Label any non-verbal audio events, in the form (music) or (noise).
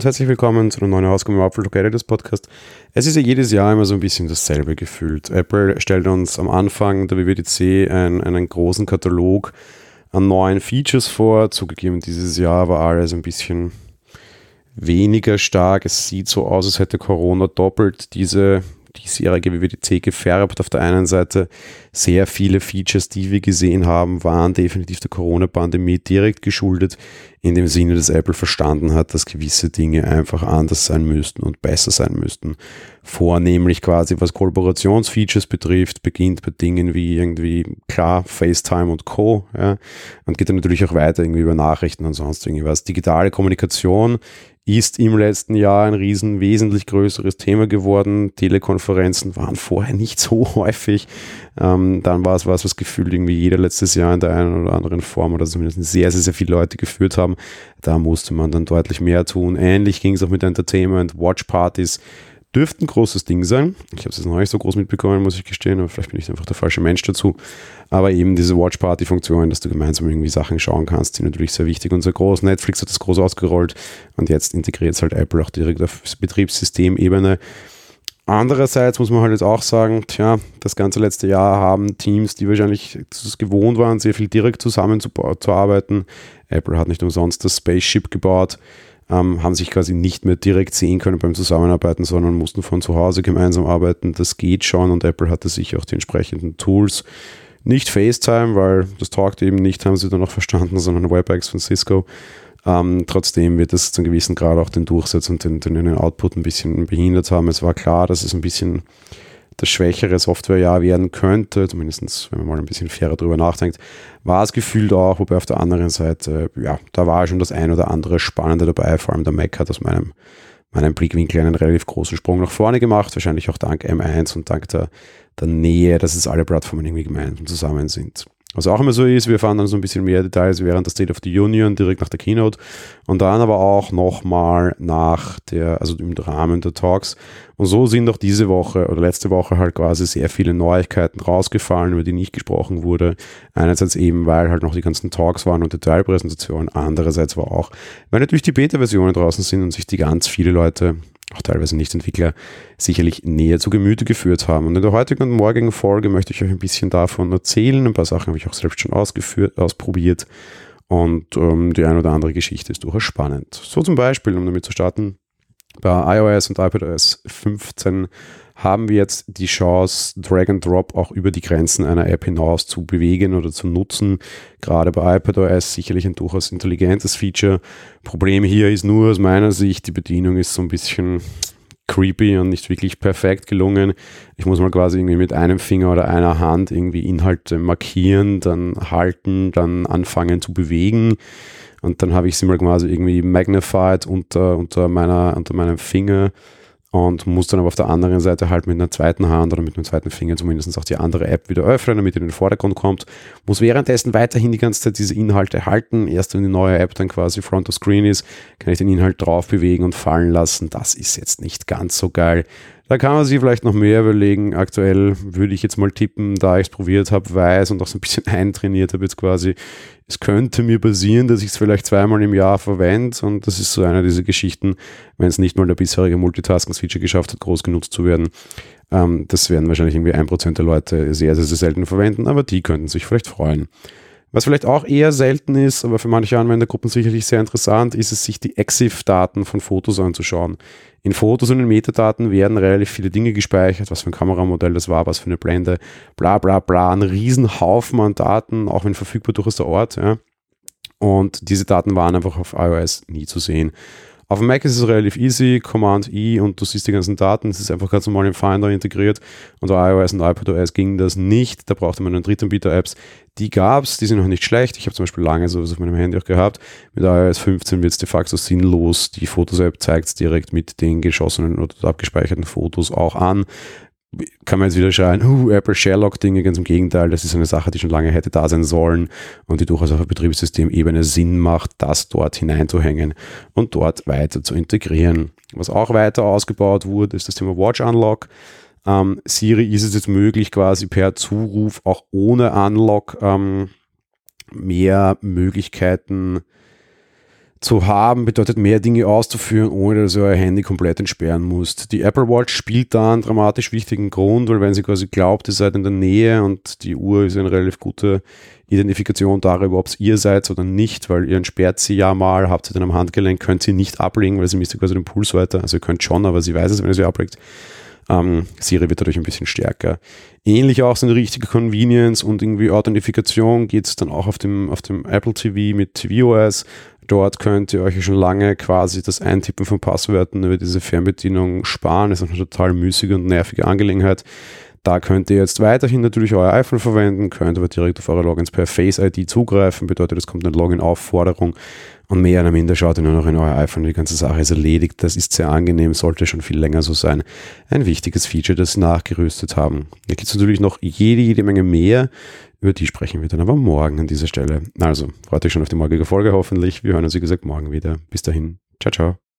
und herzlich willkommen zu einer neuen Ausgabe im Apple des Podcast. Es ist ja jedes Jahr immer so ein bisschen dasselbe gefühlt. Apple stellt uns am Anfang der WWDC einen, einen großen Katalog an neuen Features vor. Zugegeben, dieses Jahr war alles ein bisschen weniger stark. Es sieht so aus, als hätte Corona doppelt diese diesjährige WWDC gefärbt. Auf der einen Seite sehr viele Features, die wir gesehen haben, waren definitiv der Corona-Pandemie direkt geschuldet, in dem Sinne, dass Apple verstanden hat, dass gewisse Dinge einfach anders sein müssten und besser sein müssten. Vornehmlich quasi, was Kollaborationsfeatures betrifft, beginnt bei Dingen wie irgendwie, klar, FaceTime und Co. Ja, und geht dann natürlich auch weiter irgendwie über Nachrichten und sonst irgendwas. Digitale Kommunikation ist im letzten Jahr ein riesen wesentlich größeres Thema geworden. Telekonferenzen waren vorher nicht so (laughs) häufig. Ähm, dann war es was, was gefühlt irgendwie jeder letztes Jahr in der einen oder anderen Form oder zumindest sehr, sehr, sehr viele Leute geführt haben. Da musste man dann deutlich mehr tun. Ähnlich ging es auch mit Entertainment, Watchpartys dürfte ein großes Ding sein. Ich habe es jetzt noch nicht so groß mitbekommen, muss ich gestehen, aber vielleicht bin ich einfach der falsche Mensch dazu. Aber eben diese Watch-Party-Funktion, dass du gemeinsam irgendwie Sachen schauen kannst, die natürlich sehr wichtig und sehr groß. Netflix hat das groß ausgerollt und jetzt integriert es halt Apple auch direkt auf Betriebssystemebene. Andererseits muss man halt jetzt auch sagen, tja, das ganze letzte Jahr haben Teams, die wahrscheinlich es gewohnt waren, sehr viel direkt zusammenzuarbeiten. Apple hat nicht umsonst das Spaceship gebaut ähm, haben sich quasi nicht mehr direkt sehen können beim Zusammenarbeiten, sondern mussten von zu Hause gemeinsam arbeiten. Das geht schon und Apple hatte sich auch die entsprechenden Tools. Nicht FaceTime, weil das taugt eben nicht, haben sie dann noch verstanden, sondern WebEx von Cisco. Ähm, trotzdem wird es zu einem gewissen Grad auch den Durchsatz und den, den Output ein bisschen behindert haben. Es war klar, dass es ein bisschen das schwächere Softwarejahr werden könnte, zumindest wenn man mal ein bisschen fairer drüber nachdenkt, war es gefühlt auch, wobei auf der anderen Seite, ja, da war schon das ein oder andere Spannende dabei, vor allem der Mac hat aus meinem, meinem Blickwinkel einen relativ großen Sprung nach vorne gemacht, wahrscheinlich auch dank M1 und dank der, der Nähe, dass es alle Plattformen irgendwie gemeinsam zusammen sind. Was auch immer so ist, wir fahren dann so ein bisschen mehr Details während der State of the Union, direkt nach der Keynote und dann aber auch nochmal nach der, also im Rahmen der Talks. Und so sind auch diese Woche oder letzte Woche halt quasi sehr viele Neuigkeiten rausgefallen, über die nicht gesprochen wurde. Einerseits eben, weil halt noch die ganzen Talks waren und Detailpräsentationen. Andererseits war auch, weil natürlich die Beta-Versionen draußen sind und sich die ganz viele Leute auch teilweise Nicht-Entwickler, sicherlich näher zu Gemüte geführt haben. Und in der heutigen und morgigen Folge möchte ich euch ein bisschen davon erzählen. Ein paar Sachen habe ich auch selbst schon ausgeführt, ausprobiert. Und ähm, die eine oder andere Geschichte ist durchaus spannend. So zum Beispiel, um damit zu starten, bei iOS und iPadOS 15 haben wir jetzt die Chance, Drag and Drop auch über die Grenzen einer App hinaus zu bewegen oder zu nutzen. Gerade bei iPadOS sicherlich ein durchaus intelligentes Feature. Problem hier ist nur aus meiner Sicht, die Bedienung ist so ein bisschen creepy und nicht wirklich perfekt gelungen. Ich muss mal quasi irgendwie mit einem Finger oder einer Hand irgendwie Inhalte markieren, dann halten, dann anfangen zu bewegen. Und dann habe ich sie mal quasi irgendwie magnified unter, unter, meiner, unter meinem Finger und muss dann aber auf der anderen Seite halt mit einer zweiten Hand oder mit einem zweiten Finger zumindest auch die andere App wieder öffnen, damit in den Vordergrund kommt. Muss währenddessen weiterhin die ganze Zeit diese Inhalte halten. Erst wenn die neue App dann quasi Front of Screen ist, kann ich den Inhalt drauf bewegen und fallen lassen. Das ist jetzt nicht ganz so geil. Da kann man sich vielleicht noch mehr überlegen. Aktuell würde ich jetzt mal tippen, da ich es probiert habe, weiß und auch so ein bisschen (laughs) eintrainiert habe jetzt quasi. Es könnte mir passieren, dass ich es vielleicht zweimal im Jahr verwende und das ist so eine dieser Geschichten, wenn es nicht mal der bisherige Multitasking-Feature geschafft hat, groß genutzt zu werden. Ähm, das werden wahrscheinlich irgendwie ein Prozent der Leute sehr, sehr, sehr selten verwenden, aber die könnten sich vielleicht freuen. Was vielleicht auch eher selten ist, aber für manche Anwendergruppen sicherlich sehr interessant, ist es, sich die EXIF-Daten von Fotos anzuschauen. In Fotos und in Metadaten werden relativ viele Dinge gespeichert, was für ein Kameramodell das war, was für eine Blende, bla bla bla, ein Riesenhaufen an Daten, auch wenn verfügbar durchaus der Ort. Ja. Und diese Daten waren einfach auf iOS nie zu sehen. Auf dem Mac ist es relativ easy, Command I und du siehst die ganzen Daten. Es ist einfach ganz normal im Finder integriert. Und bei iOS und iPadOS ging das nicht. Da brauchte man eine Drittanbieter-Apps. Die gab es, die sind noch nicht schlecht. Ich habe zum Beispiel lange sowas auf meinem Handy auch gehabt. Mit iOS 15 wird es de facto sinnlos. Die Fotos-App zeigt es direkt mit den geschossenen oder abgespeicherten Fotos auch an kann man jetzt wieder schreien, uh, Apple Sherlock-Dinge, ganz im Gegenteil, das ist eine Sache, die schon lange hätte da sein sollen und die durchaus auf Betriebssystemebene Sinn macht, das dort hineinzuhängen und dort weiter zu integrieren. Was auch weiter ausgebaut wurde, ist das Thema Watch Unlock. Ähm, Siri ist es jetzt möglich, quasi per Zuruf auch ohne Unlock ähm, mehr Möglichkeiten zu haben bedeutet mehr Dinge auszuführen, ohne dass ihr euer Handy komplett entsperren müsst. Die Apple Watch spielt da einen dramatisch wichtigen Grund, weil wenn sie quasi glaubt, ihr seid in der Nähe und die Uhr ist eine relativ gute Identifikation darüber, ob es ihr seid oder nicht, weil ihr entsperrt sie ja mal, habt sie dann am Handgelenk, könnt sie nicht ablegen, weil sie misst quasi den Puls weiter. Also ihr könnt schon, aber sie weiß es, wenn ihr sie ablegt. Ähm, Siri wird dadurch ein bisschen stärker. Ähnlich auch so eine richtige Convenience und irgendwie Authentifikation geht es dann auch auf dem, auf dem Apple TV mit tvOS. Dort könnt ihr euch schon lange quasi das Eintippen von Passwörtern über diese Fernbedienung sparen. Das ist eine total müßige und nervige Angelegenheit. Da könnt ihr jetzt weiterhin natürlich euer iPhone verwenden, könnt aber direkt auf eure Logins per Face ID zugreifen. Bedeutet, es kommt eine Login-Aufforderung und mehr oder minder schaut ihr nur noch in euer iPhone. Die ganze Sache ist erledigt. Das ist sehr angenehm, sollte schon viel länger so sein. Ein wichtiges Feature, das sie nachgerüstet haben. Da gibt es natürlich noch jede, jede Menge mehr. Über die sprechen wir dann aber morgen an dieser Stelle. Also, freut euch schon auf die morgige Folge hoffentlich. Wir hören uns, wie gesagt, morgen wieder. Bis dahin. Ciao, ciao.